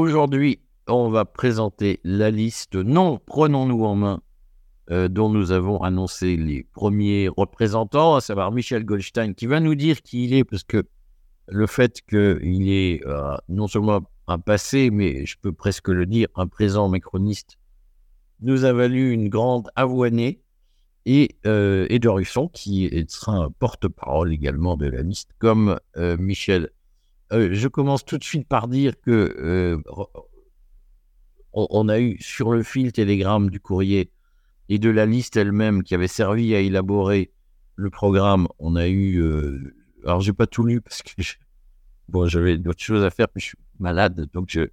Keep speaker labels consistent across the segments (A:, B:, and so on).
A: Aujourd'hui, on va présenter la liste Non, prenons-nous en main, euh, dont nous avons annoncé les premiers représentants, à savoir Michel Goldstein, qui va nous dire qui il est, parce que le fait qu'il est euh, non seulement un passé, mais je peux presque le dire, un présent macroniste, nous a valu une grande avoinée. Et euh, Edouard Husson, qui sera un porte-parole également de la liste, comme euh, je commence tout de suite par dire que on, a eu sur le fil télégramme du courrier et de la liste elle-même qui avait servi à élaborer le programme, on a eu. Euh, alors, j'ai pas tout lu parce que bon, j'avais d'autres choses à faire, puis je suis malade, donc je,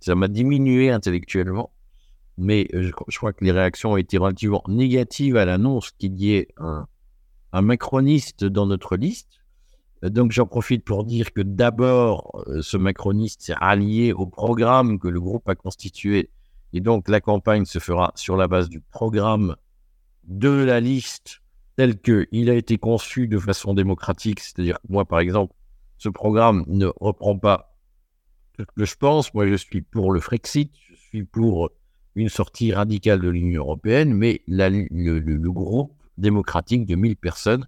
A: ça m'a diminué intellectuellement. Mais euh, je, crois que les réactions ont été relativement négatives à l'annonce qu'il y ait un macroniste dans notre liste. Donc j'en profite pour dire que d'abord, euh, ce macroniste s'est allié au programme que le groupe a constitué. Et donc la campagne se fera sur la base du programme de la liste tel qu'il a été conçu de façon démocratique. C'est-à-dire moi, par exemple, ce programme ne reprend pas ce que je pense. Moi, je suis pour le Frexit, je suis pour une sortie radicale de l'Union européenne, mais le, groupe démocratique de 1000 personnes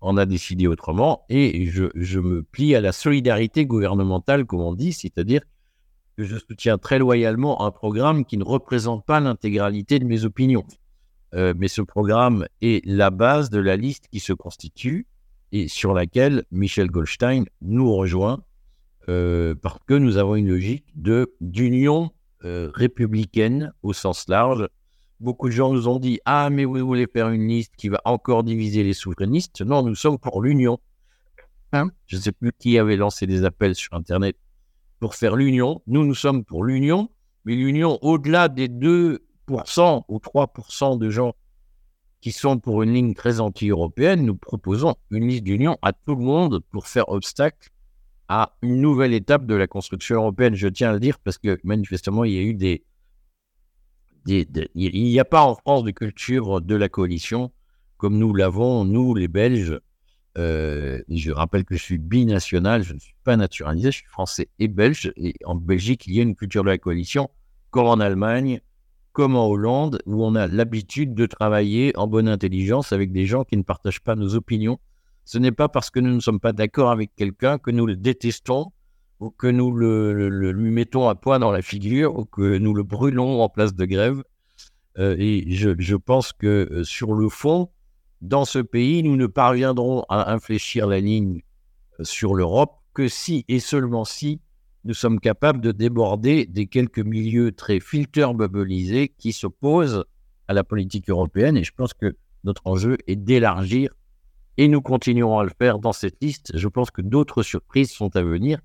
A: en a décidé autrement et je, me plie à la solidarité gouvernementale, comme on dit, c'est-à-dire que je soutiens très loyalement un programme qui ne représente pas l'intégralité de mes opinions. Euh, mais ce programme est la base de la liste qui se constitue et sur laquelle Michel Goldstein nous rejoint euh, parce que nous avons une logique d'union euh, républicaine au sens large Beaucoup de gens nous ont dit Ah, mais vous voulez faire une liste qui va encore diviser les souverainistes? Non, nous sommes pour l'union. Hein? Je ne sais plus qui avait lancé des appels sur Internet pour faire l'union. Nous, nous sommes pour l'union, mais l'union au-delà des 2% ou 3% de gens qui sont pour une ligne très anti-européenne, nous proposons une liste d'union à tout le monde pour faire obstacle à une nouvelle étape de la construction européenne. Je tiens à le dire parce que manifestement, il y a eu des, il n'y a pas en France de culture de la coalition comme nous l'avons, nous les Belges. Euh, je rappelle que je suis binational, je ne suis pas naturalisé, je suis français et belge. Et en Belgique, il y a une culture de la coalition, comme en Allemagne, comme en Hollande, où on a l'habitude de travailler en bonne intelligence avec des gens qui ne partagent pas nos opinions. Ce n'est pas parce que nous ne sommes pas d'accord avec quelqu'un que nous le détestons ou que nous le, lui mettons à poids dans la figure, ou que nous le brûlons en place de grève. Euh, et je, pense que euh, sur le fond, dans ce pays, nous ne parviendrons à infléchir la ligne euh, sur l'Europe que si et seulement si nous sommes capables de déborder des quelques milieux très filter bubblisés qui s'opposent à la politique européenne. Et je pense que notre enjeu est d'élargir, et nous continuerons à le faire dans cette liste. Je pense que d'autres surprises sont à venir.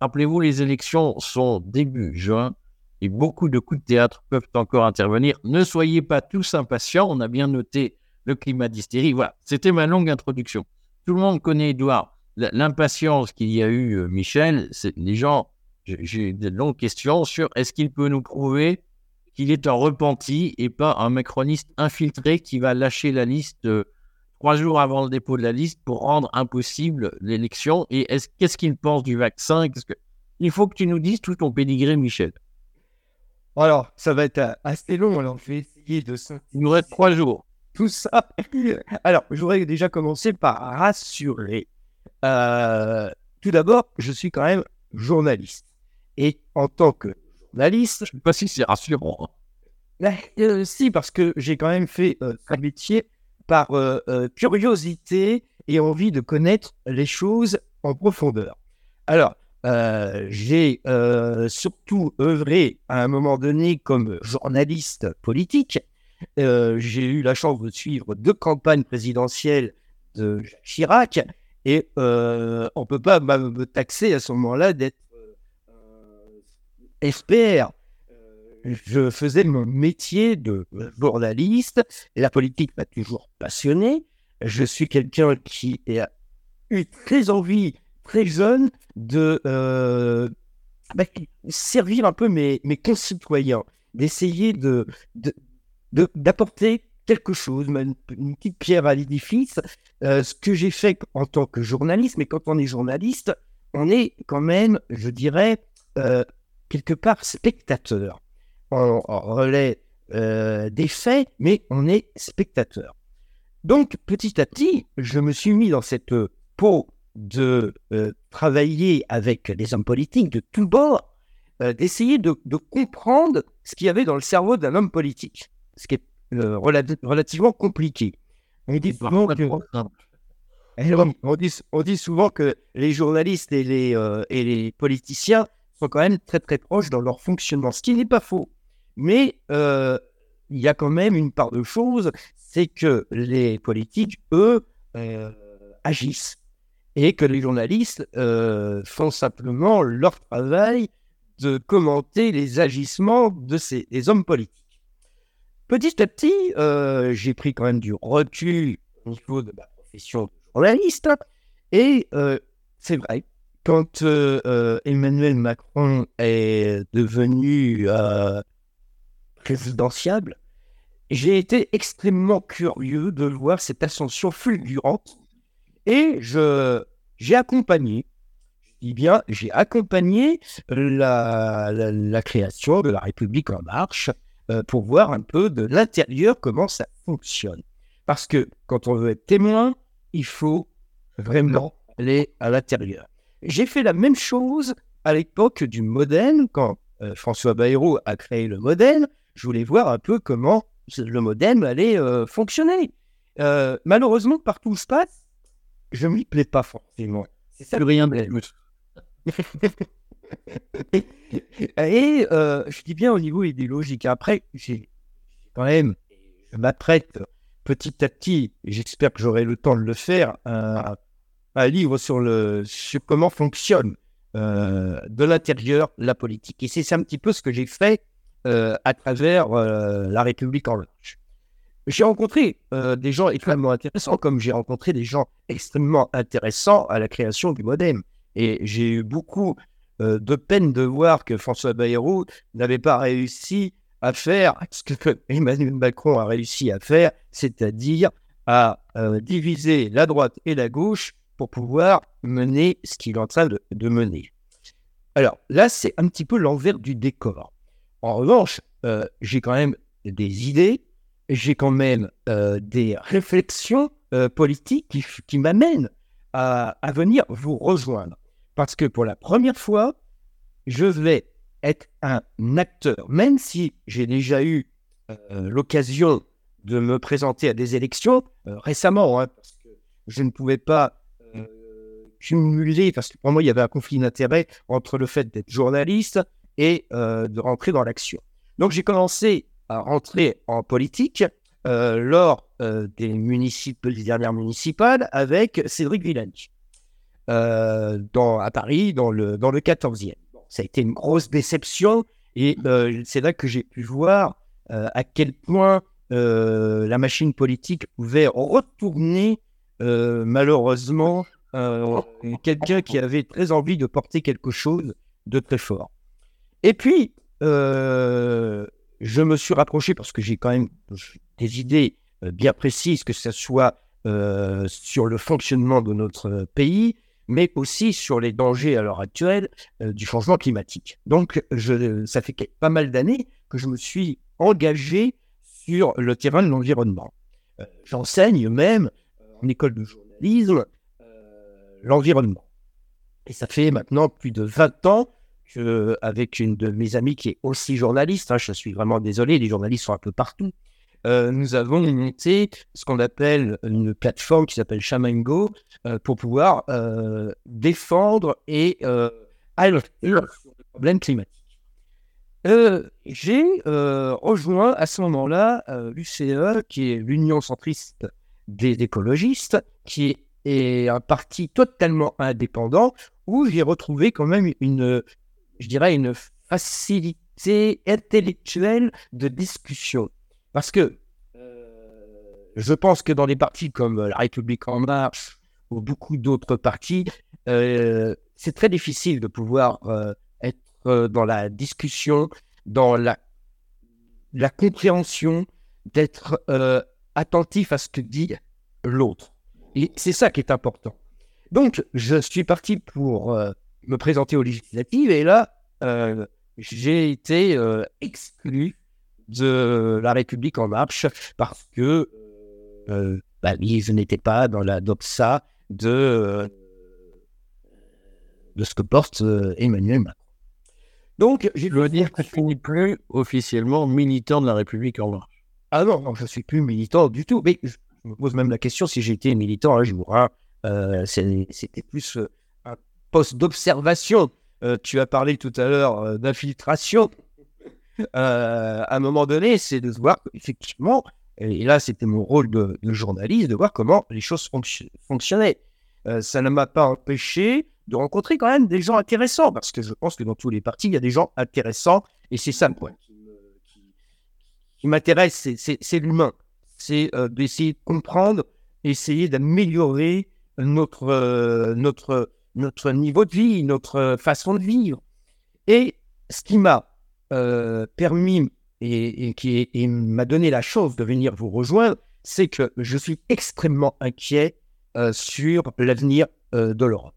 A: Rappelez-vous, les élections sont début juin et beaucoup de coups de théâtre peuvent encore intervenir. Ne soyez pas tous impatients, on a bien noté le climat d'hystérie. Voilà, c'était ma longue introduction. Tout le monde connaît Edouard. L'impatience qu'il y a eu, euh, Michel, c'est les gens, j'ai de longues questions sur est-ce qu'il peut nous prouver qu'il est un repenti et pas un macroniste infiltré qui va lâcher la liste euh, trois jours avant le dépôt de la liste pour rendre impossible l'élection Et est-ce, qu'est-ce qu'il pense du vaccin? Que... Il faut que tu nous dises tout ton pédigré, Michel.
B: Alors, ça va être euh, assez long, alors je vais essayer de...
A: Il nous reste trois jours.
B: Tout ça. Alors, je voudrais déjà commencer par rassurer. Euh, tout d'abord, je suis quand même journaliste. Et en tant que journaliste...
A: Je ne sais pas si c'est rassurant.
B: Euh, si, parce que j'ai quand même fait un métier par euh, euh, curiosité et envie de connaître les choses en profondeur. Alors, euh, j'ai surtout œuvré à un moment donné comme journaliste politique. j'ai eu la chance de suivre deux campagnes présidentielles de Chirac et on ne peut pas me taxer à ce moment-là d'être expert je faisais mon métier de journaliste et la politique m'a toujours passionné. Je suis quelqu'un qui a eu très envie, très jeune, de euh, bah, servir un peu mes, mes concitoyens, d'essayer de, d'apporter quelque chose, une, petite pierre à l'édifice. Euh, ce que j'ai fait en tant que journaliste, mais quand on est journaliste, on est quand même, je dirais, euh, quelque part spectateur. On, relaie euh, des faits, mais on est spectateur. Donc, petit à petit, je me suis mis dans cette peau de euh, travailler avec des hommes politiques de tous bords, euh, d'essayer de, comprendre ce qu'il y avait dans le cerveau d'un homme politique, ce qui est relativement compliqué. On dit, souvent que, eh on, dit, on dit souvent que les journalistes et les, et les politiciens sont quand même très très proches dans leur fonctionnement, ce qui n'est pas faux. Mais il y a quand même une part de choses, c'est que les politiques, eux, euh, agissent et que les journalistes euh, font simplement leur travail de commenter les agissements de ces des hommes politiques. Petit à petit, euh, j'ai pris quand même du recul au niveau de ma profession de journaliste et c'est vrai, quand Emmanuel Macron est devenu présidentiable, j'ai été extrêmement curieux de voir cette ascension fulgurante et je j'ai accompagné, bien, j'ai accompagné la, la, création de la République en marche euh, pour voir un peu de l'intérieur comment ça fonctionne. Parce que quand on veut être témoin, il faut vraiment aller à l'intérieur. J'ai fait la même chose à l'époque du modèle, quand euh, François Bayrou a créé le modèle. Je voulais voir un peu comment le modem allait euh, fonctionner. Euh, malheureusement, partout où se passe, je m'y plais pas forcément.
A: C'est ça. rien de
B: Et euh, je dis bien au niveau idéologique. Après, j'ai quand même, je m'apprête petit à petit, j'espère que j'aurai le temps de le faire, un, livre sur, le, sur comment fonctionne de l'intérieur la politique. Et c'est un petit peu ce que j'ai fait euh, à travers euh, la République en marche. J'ai rencontré euh, des gens extrêmement intéressants, comme j'ai rencontré des gens extrêmement intéressants à la création du modem. Et j'ai eu beaucoup de peine de voir que François Bayrou n'avait pas réussi à faire ce que Emmanuel Macron a réussi à faire, c'est-à-dire à diviser la droite et la gauche pour pouvoir mener ce qu'il est en train de mener. Alors là, c'est un petit peu l'envers du décor. En revanche, euh, j'ai quand même des idées, j'ai quand même euh, des réflexions euh, politiques qui, m'amènent à, venir vous rejoindre. Parce que pour la première fois, je vais être un acteur, même si j'ai déjà eu l'occasion de me présenter à des élections récemment, hein, parce que je ne pouvais pas cumuler, parce que pour moi, il y avait un conflit d'intérêts entre le fait d'être journaliste et euh, de rentrer dans l'action. Donc j'ai commencé à rentrer en politique euh, lors euh, des, dernières municipales avec Cédric Villani à Paris dans le, dans le 14e. ça a été une grosse déception et c'est là que j'ai pu voir à quel point la machine politique pouvait retourner malheureusement quelqu'un qui avait très envie de porter quelque chose de très fort. Et puis, euh, je me suis rapproché parce que j'ai quand même des idées euh, bien précises, que ce soit euh, sur le fonctionnement de notre pays, mais aussi sur les dangers à l'heure actuelle du changement climatique. Donc, je, ça fait pas mal d'années que je me suis engagé sur le terrain de l'environnement. J'enseigne même en école de journalisme l'environnement. Et ça fait maintenant plus de 20 ans avec une de mes amies qui est aussi journaliste, hein, je suis vraiment désolé, les journalistes sont un peu partout, euh, nous avons monté ce qu'on appelle une plateforme qui s'appelle Shamango euh, pour pouvoir euh, défendre et alerter sur les problèmes climatiques. J'ai rejoint à ce moment-là l'UCE, qui est l'Union centriste des écologistes, qui est un parti totalement indépendant où j'ai retrouvé quand même une, je dirais, une facilité intellectuelle de discussion. Parce que euh, je pense que dans des partis comme La République en marche ou beaucoup d'autres partis, euh, c'est très difficile de pouvoir euh, être dans la discussion, dans la, la compréhension, d'être attentif à ce que dit l'autre. Et c'est ça qui est important. Donc, je suis parti pour me présenter aux législatives. Et là, euh, j'ai été exclu de la République en marche parce que bah, je n'étais pas dans la doxa de, de ce que porte Emmanuel Macron.
A: Donc, je dois dire que tu n'es plus officiellement militant de la République en marche.
B: Ah non, non je ne suis plus militant du tout. Mais je me pose même la question si j'étais militant un jour. Hein. Euh, c'était plus euh, poste d'observation. Euh, tu as parlé tout à l'heure d'infiltration. à un moment donné, c'est de voir effectivement, et là c'était mon rôle de, journaliste, de voir comment les choses fonctionnaient. ça ne m'a pas empêché de rencontrer quand même des gens intéressants, parce que je pense que dans tous les partis, il y a des gens intéressants, et c'est ça point qui, m'intéresse, c'est l'humain. C'est euh, d'essayer de comprendre, essayer d'améliorer notre, euh, notre, notre niveau de vie, notre façon de vivre. Et ce qui m'a euh, permis et, qui m'a donné la chance de venir vous rejoindre, c'est que je suis extrêmement inquiet sur l'avenir de l'Europe.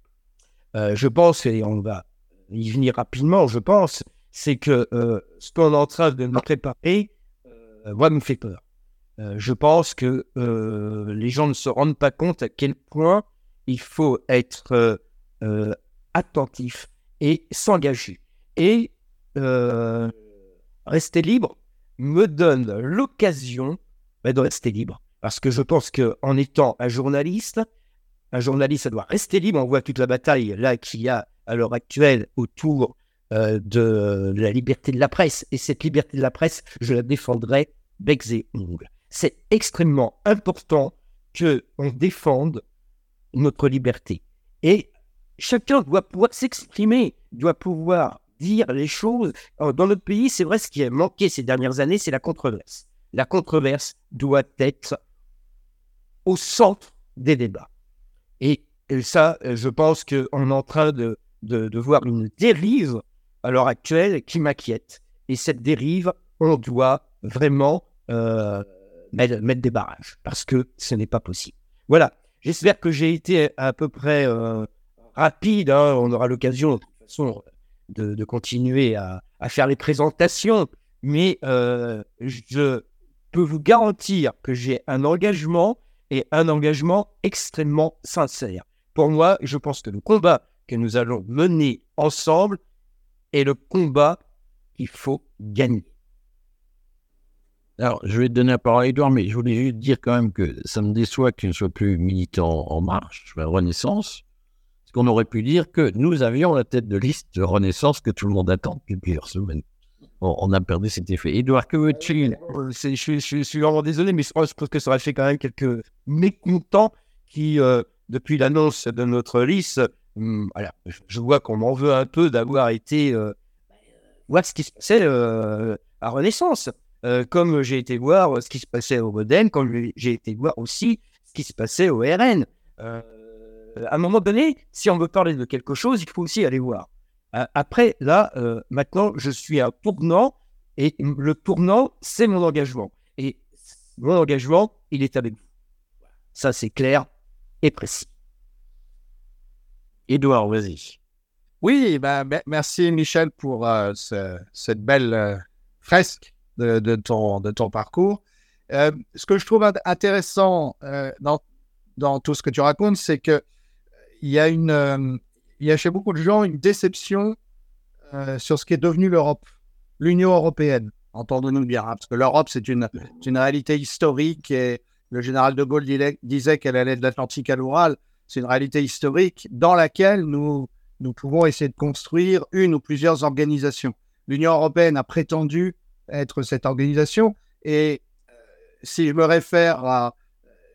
B: Euh, je pense, et on va y venir rapidement, je pense, c'est que euh, ce qu'on est en train de nous préparer, euh, moi, me fait peur. je pense que les gens ne se rendent pas compte à quel point il faut être attentif et s'engager. Et rester libre me donne l'occasion bah, de rester libre. Parce que je pense qu'en étant un journaliste, un journaliste, ça doit rester libre. On voit toute la bataille là qu'il y a à l'heure actuelle autour euh, de, la liberté de la presse. Et cette liberté de la presse, je la défendrai becs et ongles. C'est extrêmement important que on défende notre liberté. Et chacun doit pouvoir s'exprimer, doit pouvoir dire les choses. Dans notre pays, c'est vrai, ce qui a manqué ces dernières années, c'est la controverse. La controverse doit être au centre des débats. Et, ça, euh, je pense qu'on est en train de, de, voir une dérive à l'heure actuelle qui m'inquiète. Et cette dérive, on doit vraiment euh, mettre, des barrages parce que ce n'est pas possible. Voilà. J'espère que j'ai été à peu près euh, rapide. Hein. On aura l'occasion, de toute façon, de, continuer à, faire les présentations. Mais je peux vous garantir que j'ai un engagement et un engagement extrêmement sincère. Pour moi, je pense que le combat que nous allons mener ensemble est le combat qu'il faut gagner.
A: Alors, je vais te donner la parole à Edouard, mais je voulais juste dire quand même que ça me déçoit que tu ne sois plus militant en marche, la Renaissance, parce qu'on aurait pu dire que nous avions la tête de liste de Renaissance que tout le monde attend depuis plusieurs semaines on, a perdu cet effet. Edouard, que veux-tu
B: euh, je, suis vraiment désolé, mais je pense que ça aurait fait quand même quelques mécontents qui, euh, depuis l'annonce de notre liste, hum, je vois qu'on m'en veut un peu d'avoir été euh, voir ce qui se passait à Renaissance. comme j'ai été voir ce qui se passait au Modène, comme j'ai été voir aussi ce qui se passait au RN. À un moment donné, si on veut parler de quelque chose, il faut aussi aller voir. Euh, après, là, euh, maintenant, je suis à tournant et le tournant, c'est mon engagement. Et mon engagement, il est avec vous. Ça, c'est clair et précis.
A: Edouard, vas-y.
C: Oui, ben, merci Michel pour euh, cette belle fresque de, ton, de ton parcours. ce que je trouve intéressant dans, dans tout ce que tu racontes, c'est que il y a une, il y a chez beaucoup de gens une déception euh, sur ce qui est devenu l'Europe, l'Union européenne, entendons-nous bien, hein, parce que l'Europe, c'est une, une réalité historique et le général de Gaulle disait qu'elle allait de l'Atlantique à l'Oural. C'est une réalité historique dans laquelle nous, nous pouvons essayer de construire une ou plusieurs organisations. L'Union européenne a prétendu être cette organisation et euh, si je me réfère à,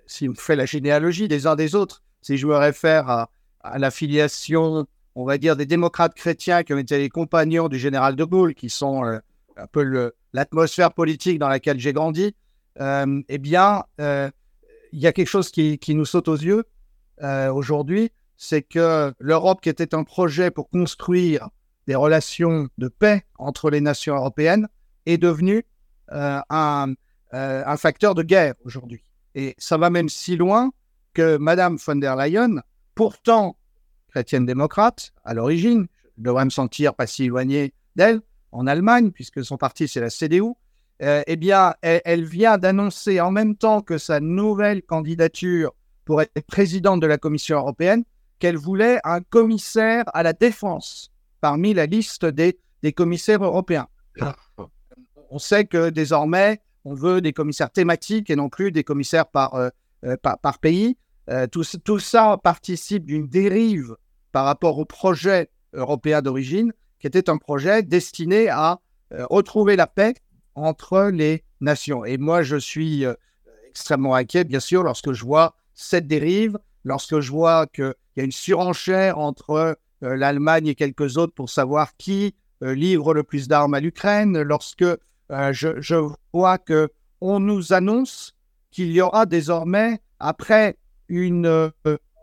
C: si je fais la généalogie des uns des autres, si je me réfère à, à l'affiliation, on va dire, des démocrates chrétiens qui ont été les compagnons du général de Gaulle, qui sont euh, un peu l'atmosphère politique dans laquelle j'ai grandi, euh, eh bien, euh, il y a quelque chose qui, nous saute aux yeux aujourd'hui, c'est que l'Europe, qui était un projet pour construire des relations de paix entre les nations européennes, est devenue un, un facteur de guerre aujourd'hui. Et ça va même si loin que Madame von der Leyen pourtant chrétienne démocrate à l'origine, je devrais me sentir pas si éloigné d'elle, en Allemagne, puisque son parti, c'est la CDU, eh bien, elle, vient d'annoncer en même temps que sa nouvelle candidature pour être présidente de la Commission européenne qu'elle voulait un commissaire à la défense parmi la liste des, des commissaires européens. On sait que désormais, on veut des commissaires thématiques et non plus des commissaires par, euh, euh, par, pays. Euh, tout, ça participe d'une dérive par rapport au projet européen d'origine, qui était un projet destiné à retrouver la paix entre les nations. Et moi, je suis extrêmement inquiet, bien sûr, lorsque je vois cette dérive, lorsque je vois qu'il y a une surenchère entre l'Allemagne et quelques autres pour savoir qui livre le plus d'armes à l'Ukraine, lorsque euh, je, vois que on nous annonce qu'il y aura désormais, après une, euh,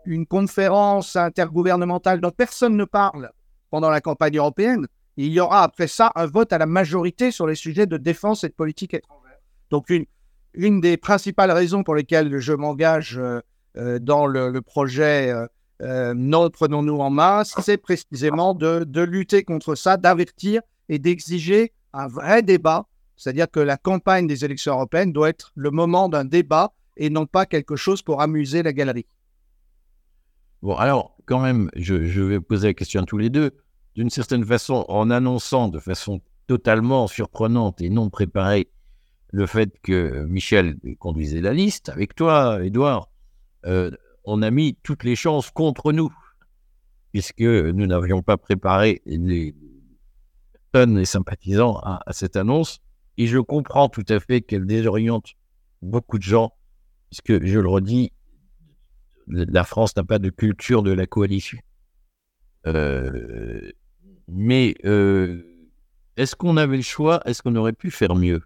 C: une conférence intergouvernementale dont personne ne parle pendant la campagne européenne, il y aura après ça un vote à la majorité sur les sujets de défense et de politique étrangère. Donc une, une des principales raisons pour lesquelles je m'engage euh, dans le, projet Non, prenons-nous en main, c'est précisément de, de, lutter contre ça, d'avertir et d'exiger un vrai débat c'est-à-dire que la campagne des élections européennes doit être le moment d'un débat et non pas quelque chose pour amuser la galerie.
A: Bon, alors, quand même, je, vais poser la question à tous les deux. D'une certaine façon, en annonçant de façon totalement surprenante et non préparée le fait que Michel conduisait la liste avec toi, Edouard, euh, on a mis toutes les chances contre nous, puisque nous n'avions pas préparé les personnes et sympathisants à cette annonce. Et je comprends tout à fait qu'elle désoriente beaucoup de gens, puisque, je le redis, la France n'a pas de culture de la coalition. Euh, mais euh, est-ce qu'on avait le choix? Est-ce qu'on aurait pu faire mieux?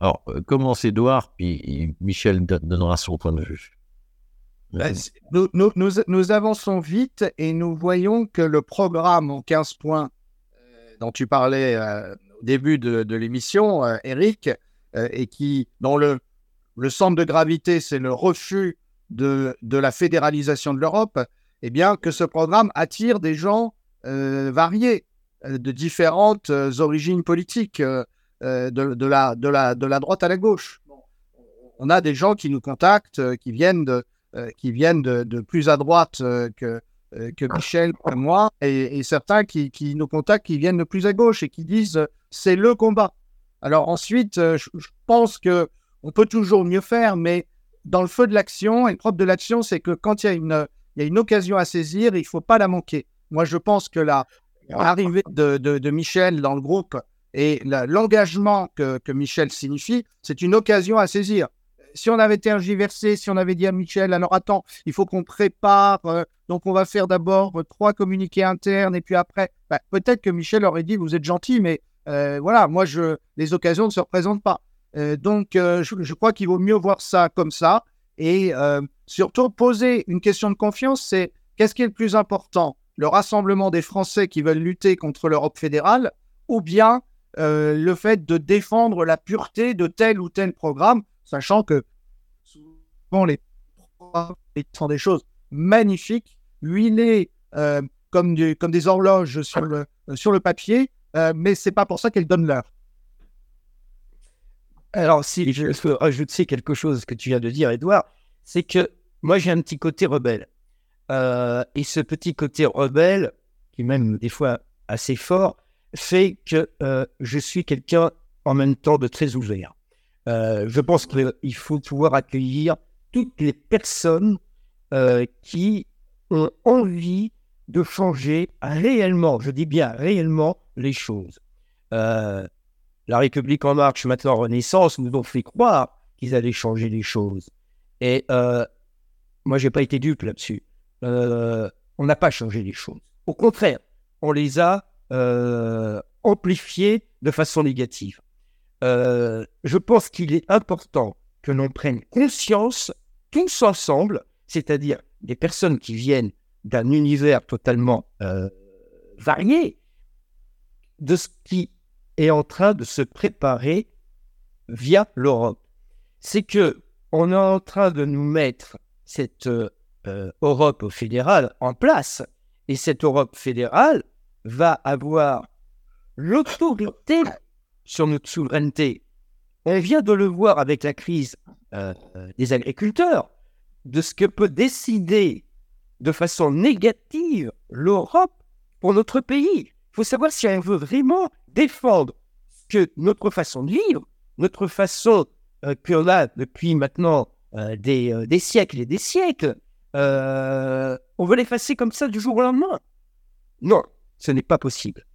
A: Alors, euh, commence Edouard, puis Michel donnera son point de vue.
C: Nous, nous, avançons vite et nous voyons que le programme en 15 points dont tu parlais au début de, l'émission, euh, Eric, euh, et qui, dont le, centre de gravité, c'est le refus de, la fédéralisation de l'Europe, eh bien, que ce programme attire des gens euh, variés, de différentes origines politiques, de, la, droite à la gauche. On a des gens qui nous contactent, qui viennent de, plus à droite que, que Michel, moi, et, certains qui, nous contactent, qui viennent de plus à gauche et qui disent euh, c'est le combat. Alors ensuite, euh, je, pense que on peut toujours mieux faire, mais dans le feu de l'action, et le propre de l'action, c'est que quand il y, a une, il y a une occasion à saisir, il ne faut pas la manquer. Moi, je pense que l'arrivée de, de, Michel dans le groupe et l'engagement que, que Michel signifie, c'est une occasion à saisir si on avait tergiversé, si on avait dit à Michel, alors attends, il faut qu'on prépare, euh, donc on va faire d'abord euh, trois communiqués internes et puis après, bah, peut-être que Michel aurait dit, vous êtes gentil, mais euh, voilà, moi, je, les occasions ne se représentent pas. donc, je, crois qu'il vaut mieux voir ça comme ça et surtout poser une question de confiance, c'est qu'est-ce qui est le plus important Le rassemblement des Français qui veulent lutter contre l'Europe fédérale ou bien le fait de défendre la pureté de tel ou tel programme sachant que souvent les sont des choses magnifiques, huilées euh, comme, du, comme des horloges sur le, sur le papier, euh, mais c'est pas pour ça qu'elles donnent l'heure.
B: Alors, si je peux rajouter quelque chose que tu viens de dire, Edouard, c'est que moi j'ai un petit côté rebelle. Euh, et ce petit côté rebelle, qui est même des fois assez fort, fait que je suis quelqu'un en même temps de très ouvert. Euh, je pense qu'il faut pouvoir accueillir toutes les personnes euh, qui ont envie de changer réellement, je dis bien réellement, les choses. Euh, la République en marche, maintenant Renaissance, nous ont fait croire qu'ils allaient changer les choses. Et moi, j'ai pas été dupe là-dessus. on n'a pas changé les choses. Au contraire, on les a amplifiées de façon négative. Euh, je pense qu'il est important que l'on prenne conscience tous ensemble, c'est-à-dire des personnes qui viennent d'un univers totalement euh, varié, de ce qui est en train de se préparer via l'Europe. C'est que on est en train de nous mettre cette euh, Europe fédérale en place, et cette Europe fédérale va avoir l'autorité sur notre souveraineté. On vient de le voir avec la crise euh, des agriculteurs, de ce que peut décider de façon négative l'Europe pour notre pays. Il faut savoir si on veut vraiment défendre que notre façon de vivre, notre façon euh, qu'on a depuis maintenant euh, des, des, siècles et des siècles, on veut l'effacer comme ça du jour au lendemain. Non, ce n'est pas possible.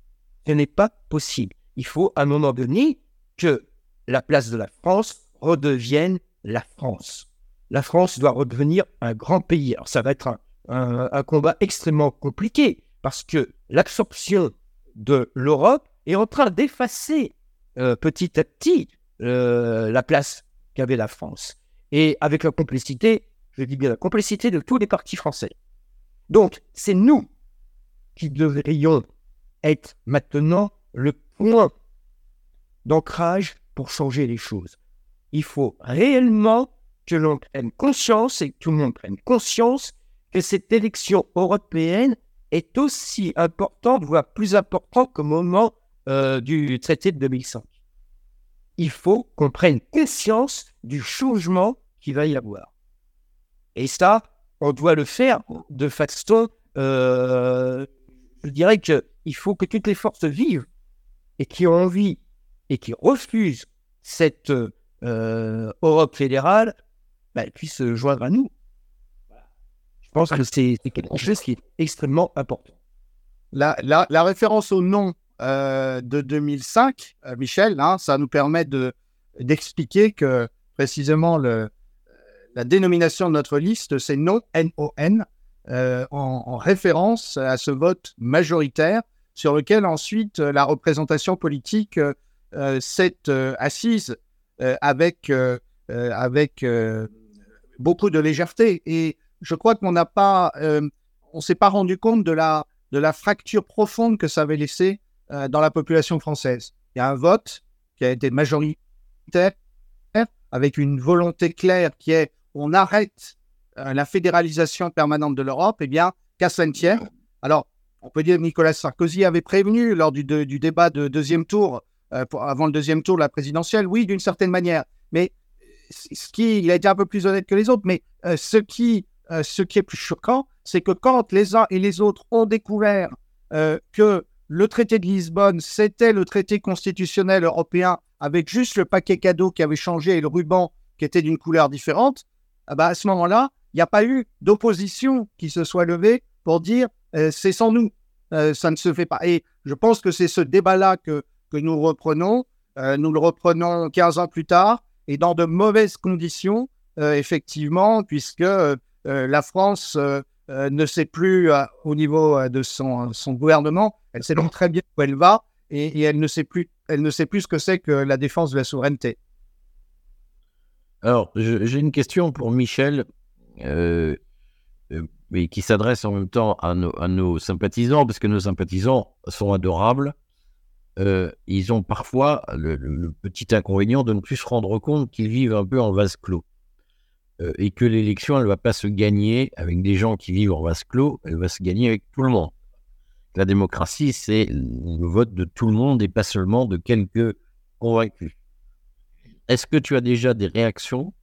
B: Ce n'est pas possible. Il faut à un moment donné que la place de la France redevienne la France. La France doit redevenir un grand pays. Alors ça va être un, combat extrêmement compliqué parce que l'absorption de l'Europe est en train d'effacer euh, petit à petit euh, la place qu'avait la France. Et avec la complicité, je dis bien la complicité de tous les partis français. Donc, c'est nous qui devrions être maintenant le point d'ancrage pour changer les choses. Il faut réellement que l'on prenne conscience et que tout le monde prenne conscience que cette élection européenne est aussi importante, voire plus importante qu'au moment euh, du traité de 2005. Il faut qu'on prenne conscience du changement qu'il va y avoir. Et ça, on doit le faire de façon, euh, je dirais qu'il faut que toutes les forces vivent et qui ont envie et qui refusent cette euh, Europe fédérale, bah, puissent se joindre à nous. Je pense que c'est quelque chose qui est extrêmement important.
C: La, référence au nom euh, de 2005, euh, Michel, hein, ça nous permet d'expliquer que précisément la dénomination de notre liste, c'est non, en, en, référence à ce vote majoritaire sur lequel ensuite la représentation politique s'est assise avec, avec beaucoup de légèreté. Et je crois qu'on n'a pas, euh, on s'est pas rendu compte de la, de la fracture profonde que ça avait laissé euh, dans la population française. Il y a un vote qui a été majoritaire avec une volonté claire qui est on arrête euh, la fédéralisation permanente de l'Europe, et eh bien, qu'à cela tienne. Alors, on peut dire que Nicolas Sarkozy avait prévenu lors du, du débat de deuxième tour, avant le deuxième tour de la présidentielle, oui, d'une certaine manière. Mais ce qui, il a été un peu plus honnête que les autres, mais euh, ce, qui, euh, ce qui est plus choquant, c'est que quand les uns et les autres ont découvert euh, que le traité de Lisbonne, c'était le traité constitutionnel européen avec juste le paquet cadeau qui avait changé et le ruban qui était d'une couleur différente, ah bah à ce moment-là, il n'y a pas eu d'opposition qui se soit levée pour dire c'est sans nous, ça ne se fait pas. Et je pense que c'est ce débat-là que, nous reprenons. nous le reprenons 15 ans plus tard et dans de mauvaises conditions, euh, effectivement, puisque euh, euh, la France ne sait plus au niveau de son, son, gouvernement, elle sait donc très bien où elle va et, elle, ne sait plus, elle ne sait plus ce que c'est que la défense de la souveraineté.
A: Alors, j'ai une question pour Michel, mais qui s'adresse en même temps à nos, sympathisants, parce que nos sympathisants sont adorables. Euh, ils ont parfois le, petit inconvénient de ne plus se rendre compte qu'ils vivent un peu en vase clos. Euh, et que l'élection, elle ne va pas se gagner avec des gens qui vivent en vase clos, elle va se gagner avec tout le monde. La démocratie, c'est le vote de tout le monde et pas seulement de quelques convaincus. Est-ce que tu as déjà des réactions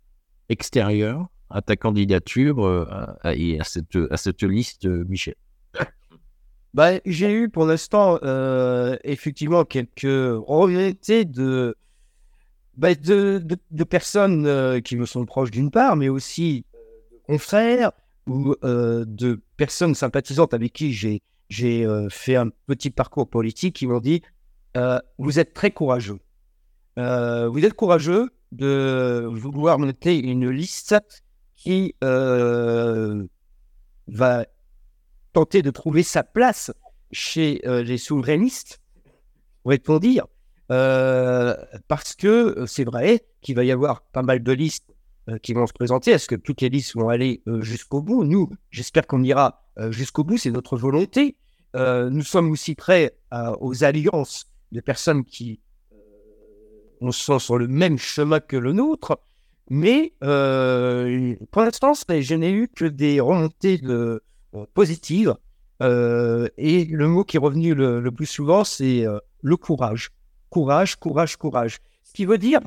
A: extérieures à ta candidature euh, et à cette, à cette liste, Michel
B: bah, j'ai eu pour l'instant euh, effectivement quelques regrets de, bah, de, personnes euh, qui me sont proches d'une part, mais aussi euh, de confrères ou de personnes sympathisantes avec qui j'ai j'ai fait un petit parcours politique qui m'ont dit vous êtes très courageux. vous êtes courageux de vouloir monter une liste qui va tenter de trouver sa place chez euh, les souverainistes, pourrait-on dire, euh, parce que euh, c'est vrai qu'il va y avoir pas mal de listes qui vont se présenter. Est-ce que toutes les listes vont aller jusqu'au bout? Nous, j'espère qu'on ira jusqu'au bout, c'est notre volonté. nous sommes aussi prêts aux alliances de personnes qui sont sur le même chemin que le nôtre. Mais pour l'instant, je n'ai eu que des remontées de, positive. Euh, et le mot qui est revenu le, plus souvent, c'est euh, le courage. Courage, courage, courage. Ce qui veut dire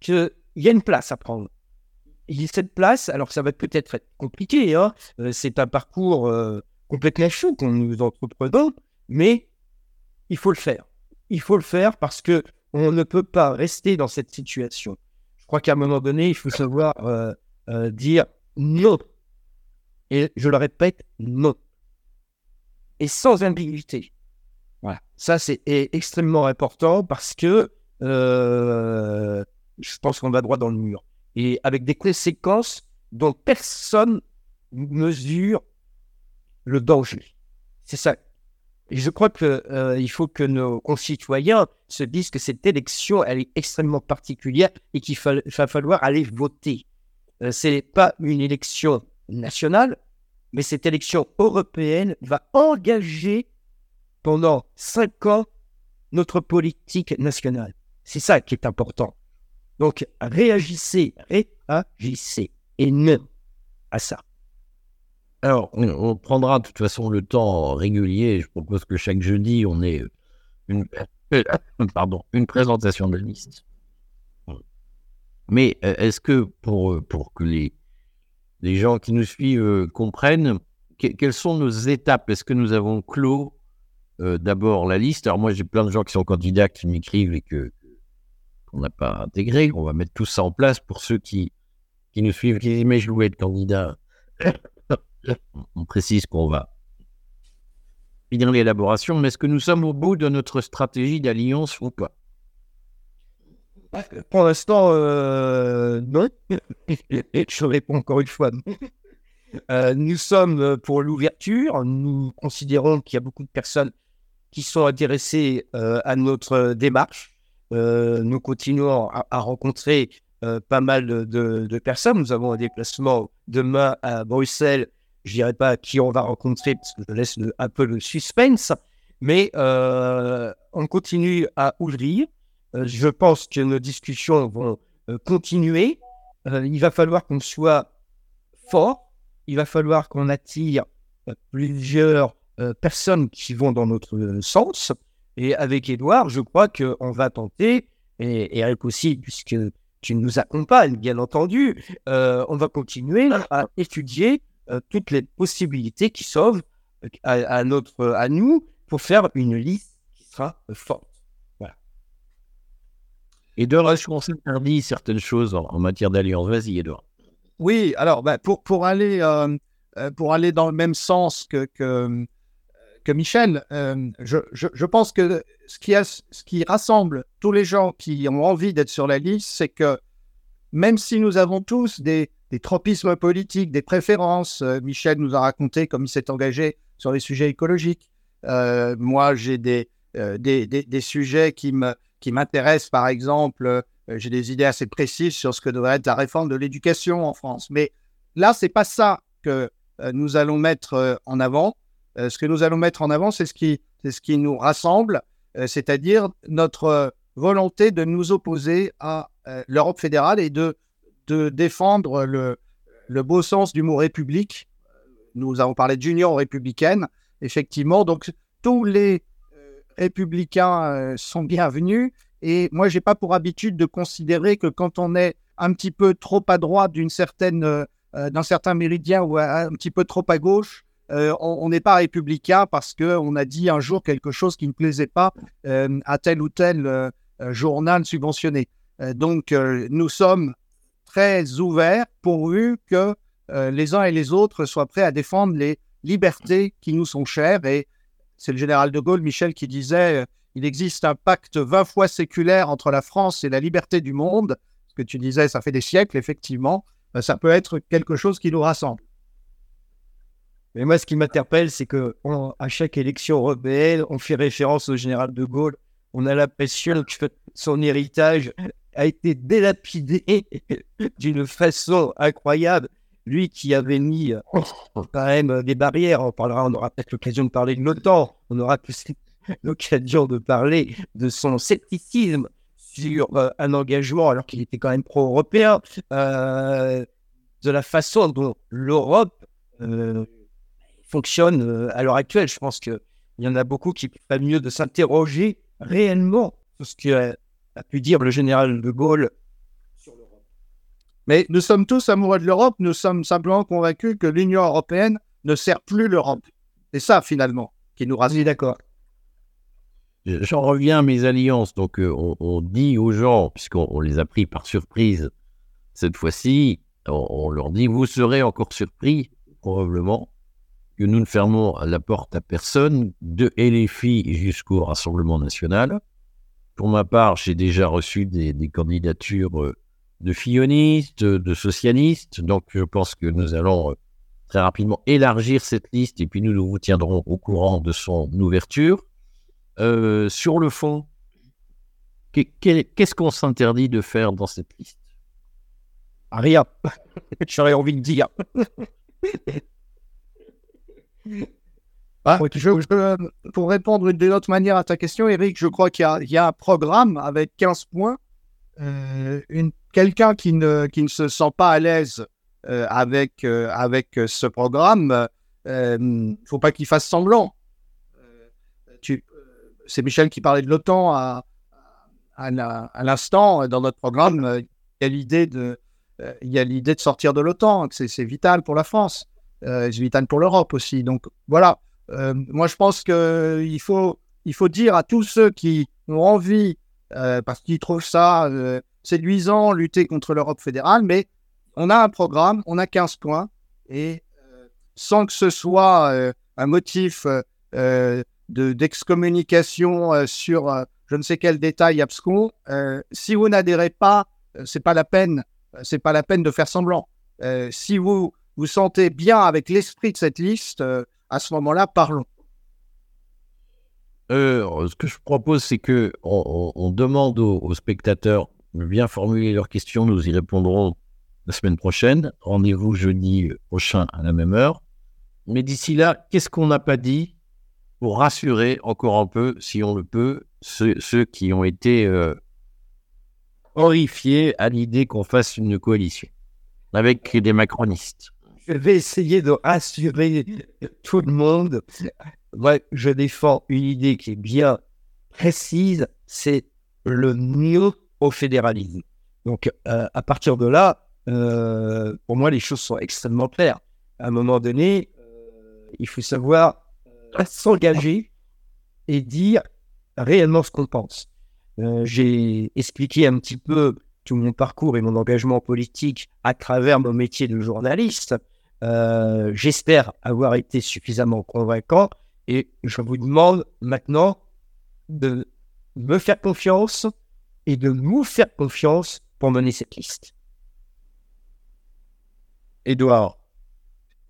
B: qu'il y a une place à prendre. Il y a cette place, alors ça va peut-être être compliqué, hein. Euh, c'est un parcours euh, complètement fou qu'on nous entreprenons, mais il faut le faire. Il faut le faire parce que on ne peut pas rester dans cette situation. Je crois qu'à un moment donné, il faut savoir euh, dire non. Et je le répète, non. Et sans ambiguïté. Voilà. Ça, c'est extrêmement important parce que euh, je pense qu'on va droit dans le mur. Et avec des conséquences dont personne mesure le danger. C'est ça. Je crois qu'il euh, faut que nos concitoyens se disent que cette élection, elle est extrêmement particulière et qu'il va falloir aller voter. Euh, Ce n'est pas une élection nationale, mais cette élection européenne va engager pendant cinq ans notre politique nationale. C'est ça qui est important. Donc, réagissez, réagissez, et non à ça.
A: Alors, on prendra de toute façon le temps régulier. Je propose que chaque jeudi, on ait une, pardon, une présentation de liste. Mais euh, est-ce que pour, pour que les, gens qui nous suivent euh, comprennent, quelles sont nos étapes? Est-ce que nous avons clos euh, d'abord la liste? Alors moi, j'ai plein de gens qui sont candidats qui m'écrivent et que qu'on n'a pas intégré. On va mettre tout ça en place pour ceux qui, qui nous suivent, qui disent mais je voulais être candidat. On précise qu'on va finir l'élaboration, mais est-ce que nous sommes au bout de notre stratégie d'alliance ou pas?
B: Pour l'instant, euh, non. je réponds encore une fois. Euh, nous sommes pour l'ouverture. Nous considérons qu'il y a beaucoup de personnes qui sont intéressés euh, à notre démarche. Euh, nous continuons à, rencontrer euh, pas mal de, personnes. Nous avons un déplacement demain à Bruxelles. Je ne dirais pas qui on va rencontrer parce que je laisse un peu le suspense, mais on continue à ouvrir. je pense que nos discussions vont continuer. il va falloir qu'on soit fort. Il va falloir qu'on attire plusieurs euh, personnes qui vont dans notre euh, sens. Et avec Edouard, je crois qu'on va tenter, et, Eric aussi, puisque tu nous accompagnes, bien entendu, euh, on va continuer à étudier toutes les possibilités qui s'offrent à, notre, à nous pour faire une liste qui sera forte. Voilà.
A: Edouard, est-ce qu'on s'interdit certaines choses en, matière d'alliance Vas-y, Edouard.
C: Oui, alors bah, pour, pour, aller, pour aller dans le même sens que, que, que Michel, euh, je, pense que ce qui, ce qui rassemble tous les gens qui ont envie d'être sur la liste, c'est que même si nous avons tous des, tropismes politiques, des préférences, euh, Michel nous a raconté comme il s'est engagé sur les sujets écologiques. Euh, moi, j'ai des, des, sujets qui m'intéressent, qui par exemple, j'ai des idées assez précises sur ce que devrait être la réforme de l'éducation en France. Mais là, c'est pas ça que nous allons mettre en avant. Euh, ce que nous allons mettre en avant, c'est ce qui, ce qui nous rassemble, euh, c'est-à-dire notre volonté de nous opposer à euh, l'Europe fédérale et de, de défendre le, beau sens du mot république. Nous avons parlé d'union républicaine, effectivement. Donc, tous les républicains sont bienvenus. Et moi, je n'ai pas pour habitude de considérer que quand on est un petit peu trop à droite d'une certaine, d'un certain méridien ou un petit peu trop à gauche, euh, on n'est pas républicain parce qu'on a dit un jour quelque chose qui ne plaisait pas euh, à tel ou tel euh, journal subventionné. donc, nous sommes très ouverts pourvu que les uns et les autres soient prêts à défendre les libertés qui nous sont chères. Et c'est le général de Gaulle, Michel, qui disait il existe un pacte 20 fois séculaire entre la France et la liberté du monde. Ce que tu disais, ça fait des siècles, effectivement. Ça peut être quelque chose qui nous rassemble.
B: Mais moi, ce qui m'interpelle, c'est que à chaque élection européenne, on fait référence au général de Gaulle. On a l'impression que son héritage a été délapidé d'une façon incroyable. Lui qui avait mis quand même des barrières, on, parlera, on aura peut-être l'occasion de parler de l'OTAN, on aura l'occasion de parler de son scepticisme sur euh, un engagement alors qu'il était quand même pro-européen, euh, de la façon dont l'Europe euh, fonctionne euh, à l'heure actuelle. Je pense qu'il y en a beaucoup qui feraient mieux de s'interroger réellement ce que a pu dire le général de Gaulle sur l'Europe.
C: Mais nous sommes tous amoureux de l'Europe, nous sommes simplement convaincus que l'Union européenne ne sert plus l'Europe. C'est ça, finalement, qui nous rassure.
B: D'accord.
A: J'en reviens à mes alliances. Donc, euh, on, dit aux gens, puisqu'on on les a pris par surprise cette fois-ci, on, on leur dit vous serez encore surpris, probablement, que nous ne fermons la porte à personne, de LFI jusqu'au Rassemblement national. Pour ma part, j'ai déjà reçu des, des candidatures euh, de fillonistes, de socialistes. Donc, je pense que nous allons euh, très rapidement élargir cette liste et puis nous, nous vous tiendrons au courant de son ouverture. Euh, sur le fond, qu'est- qu'est- qu'est-ce qu'on s'interdit de faire dans cette liste?
B: Rien. J'aurais envie de dire.
C: Ah, je- je- pour répondre d'une autre manière à ta question, Eric, je crois qu'il y a, il y a un programme avec 15 points. Euh, Quelqu'un qui ne, qui ne se sent pas à l'aise euh, avec, euh, avec euh, ce programme, il ne faut pas qu'il fasse semblant. Euh, euh, C'est Michel qui parlait de l'OTAN à, à, la- à l'instant. Dans notre programme, euh, il y a l'idée de, euh, il y a l'idée de sortir de l'OTAN. C'est vital pour la France. Euh, c'est vital pour l'Europe aussi. Donc voilà. Euh, moi, je pense qu'il faut, il faut dire à tous ceux qui ont envie, euh, parce qu'ils trouvent ça euh, séduisant, lutter contre l'Europe fédérale, mais on a un programme, on a 15 points, et euh, sans que ce soit un motif de- d'excommunication sur je ne sais quel détail abscon, si vous n'adhérez pas, c'est pas la peine, c'est pas la peine de faire semblant. Si vous vous sentez bien avec l'esprit de cette liste, à ce moment-là, parlons.
A: Euh, ce que je propose, c'est que on, demande aux, spectateurs de bien formuler leurs questions. Nous y répondrons la semaine prochaine. Rendez-vous jeudi prochain à la même heure. Mais d'ici là, qu'est-ce qu'on n'a pas dit pour rassurer encore un peu, si on le peut, ceux, ceux qui ont été euh, horrifiés à l'idée qu'on fasse une coalition avec des macronistes?
B: Je vais essayer de rassurer tout le monde. Je défends une idée qui est bien précise, c'est le non au fédéralisme. Donc, euh, à partir de là, euh, pour moi, les choses sont extrêmement claires. À un moment donné, euh, il faut savoir s'engager et dire réellement ce qu'on pense. J'ai expliqué un petit peu tout mon parcours et mon engagement politique à travers mon métier de journaliste. Euh, J'espère avoir été suffisamment convaincant et je vous demande maintenant de me faire confiance et de nous faire confiance pour mener cette liste.
A: Édouard,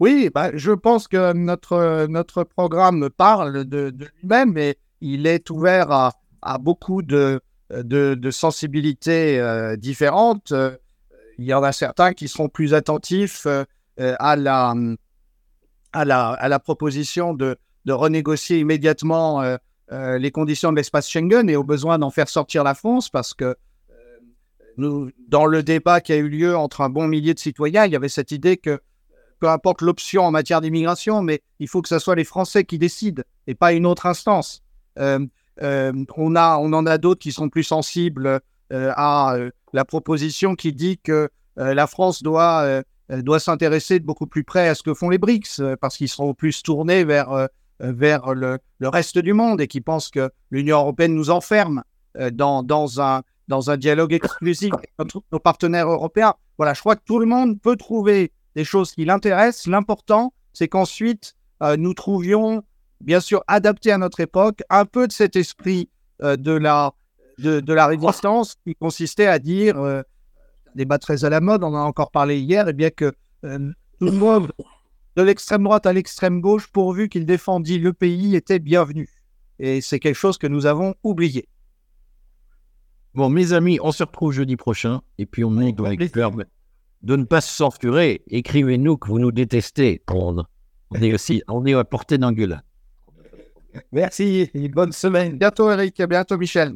C: Oui, bah, je pense que notre, notre programme parle de, lui-même et il est ouvert à, à beaucoup de, de, sensibilités euh, différentes. Euh, Il y en a certains qui seront plus attentifs à, la, à, la, à la proposition de, de renégocier immédiatement euh, euh, les conditions de l'espace Schengen et au besoin d'en faire sortir la France parce que euh, dans le débat qui a eu lieu entre un bon millier de citoyens, il y avait cette idée que peu importe l'option en matière d'immigration, mais il faut que ce soit les Français qui décident et pas une autre instance. Euh, euh, on, a, on en a d'autres qui sont plus sensibles euh, à euh, la proposition qui dit que euh, la France doit, euh, doit s'intéresser de beaucoup plus près à ce que font les BRICS, euh, parce qu'ils seront plus tournés vers, euh, vers le, le reste du monde et qui pensent que l'Union européenne nous enferme euh, dans, dans, un, dans un dialogue exclusif avec nos partenaires européens. Voilà, je crois que tout le monde peut trouver des choses qui l'intéressent. L'important, c'est qu'ensuite, euh, nous trouvions, bien sûr, adapté à notre époque, un peu de cet esprit euh, de, la, de, la résistance qui consistait à dire, euh, débat très à la mode, on en a encore parlé hier, et bien que euh, tout le monde, de l'extrême droite à l'extrême gauche, pourvu qu'il défendit le pays, était bienvenu. Et c'est quelque chose que nous avons oublié.
A: Bon, mes amis, on se retrouve jeudi prochain. Et puis, on est avec peur de ne pas se censurer. Écrivez-nous que vous nous détestez. On, on est aussi, on est à portée d'engueulade.
B: Merci et bonne semaine.
C: Bientôt, Eric, à bientôt, Michel.